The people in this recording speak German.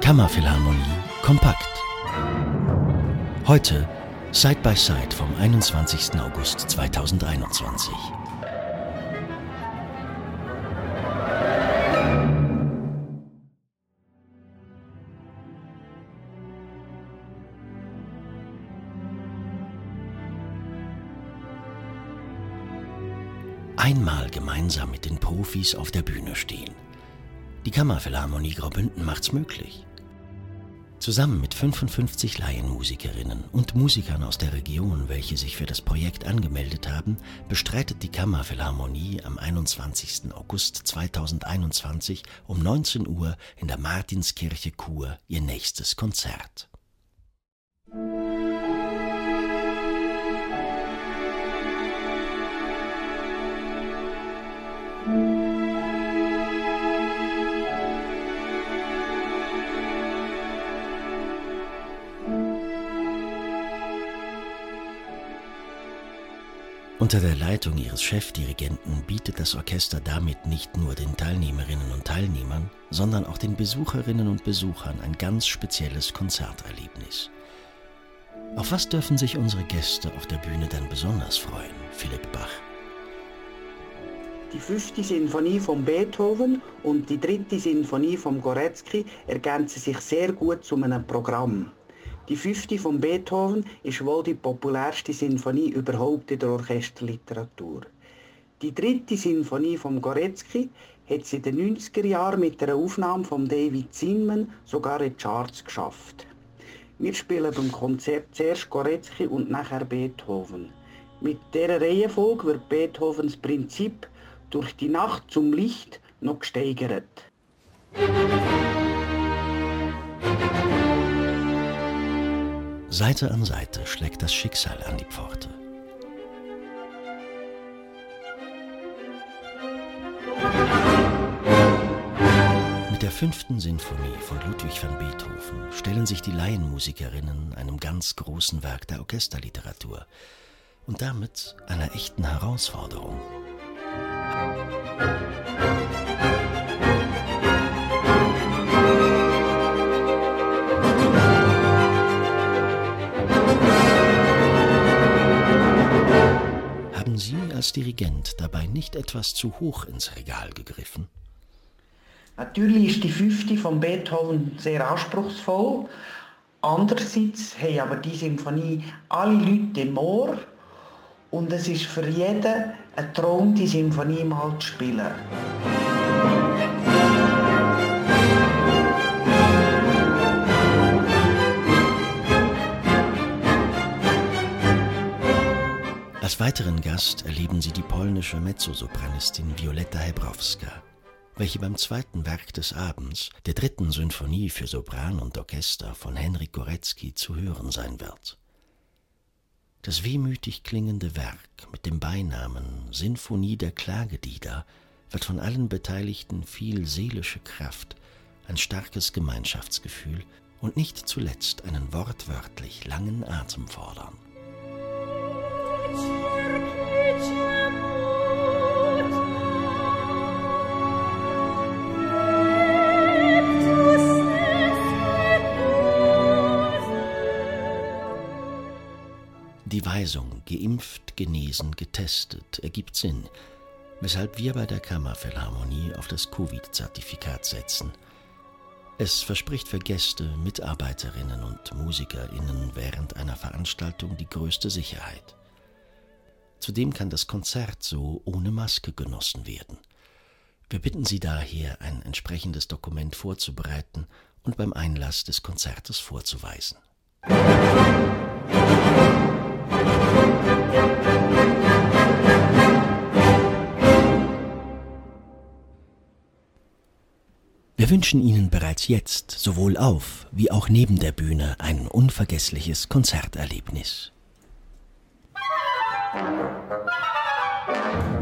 Kammerphilharmonie kompakt. Heute Side by Side vom 21. August 2021. Einmal gemeinsam mit den Profis auf der Bühne stehen. Die Kammerphilharmonie Graubünden macht's möglich. Zusammen mit 55 Laienmusikerinnen und Musikern aus der Region, welche sich für das Projekt angemeldet haben, bestreitet die Kammerphilharmonie am 21. August 2021 um 19 Uhr in der Martinskirche Chur ihr nächstes Konzert. Unter der Leitung ihres Chefdirigenten bietet das Orchester damit nicht nur den Teilnehmerinnen und Teilnehmern, sondern auch den Besucherinnen und Besuchern ein ganz spezielles Konzerterlebnis. Auf was dürfen sich unsere Gäste auf der Bühne dann besonders freuen, Philipp Bach? Die fünfte Sinfonie von Beethoven und die dritte Sinfonie von Goretzky ergänzen sich sehr gut zu einem Programm. Die fünfte von Beethoven ist wohl die populärste Sinfonie überhaupt in der Orchesterliteratur. Die dritte Sinfonie von Goretzky hat sie in den 90er Jahren mit der Aufnahme von David Zinman sogar in die Charts geschafft. Wir spielen beim Konzert zuerst Goretzky und nachher Beethoven. Mit dieser Reihenfolge wird Beethovens Prinzip durch die Nacht zum Licht noch gesteigert. Seite an Seite schlägt das Schicksal an die Pforte. Mit der fünften Sinfonie von Ludwig van Beethoven stellen sich die Laienmusikerinnen einem ganz großen Werk der Orchesterliteratur und damit einer echten Herausforderung. Haben Sie als Dirigent dabei nicht etwas zu hoch ins Regal gegriffen? Natürlich ist die fünfte von Beethoven sehr anspruchsvoll. Andererseits haben aber die Symphonie alle Leute im Ohr und es ist für jeden ein Traum, die Symphonie mal zu spielen. Als weiteren Gast erleben Sie die polnische Mezzosopranistin Violetta Hebrowska, welche beim zweiten Werk des Abends, der dritten Sinfonie für Sopran und Orchester von Henryk Gorecki, zu hören sein wird. Das wehmütig klingende Werk mit dem Beinamen Sinfonie der Klagelieder wird von allen Beteiligten viel seelische Kraft, ein starkes Gemeinschaftsgefühl und nicht zuletzt einen wortwörtlich langen Atem fordern. Die Weisung geimpft, genesen, getestet ergibt Sinn, weshalb wir bei der Kammerphilharmonie auf das Covid-Zertifikat setzen. Es verspricht für Gäste, Mitarbeiterinnen und Musikerinnen während einer Veranstaltung die größte Sicherheit. Zudem kann das Konzert so ohne Maske genossen werden. Wir bitten Sie daher, ein entsprechendes Dokument vorzubereiten und beim Einlass des Konzertes vorzuweisen. Wir wünschen Ihnen bereits jetzt sowohl auf wie auch neben der Bühne ein unvergessliches Konzerterlebnis. thank you.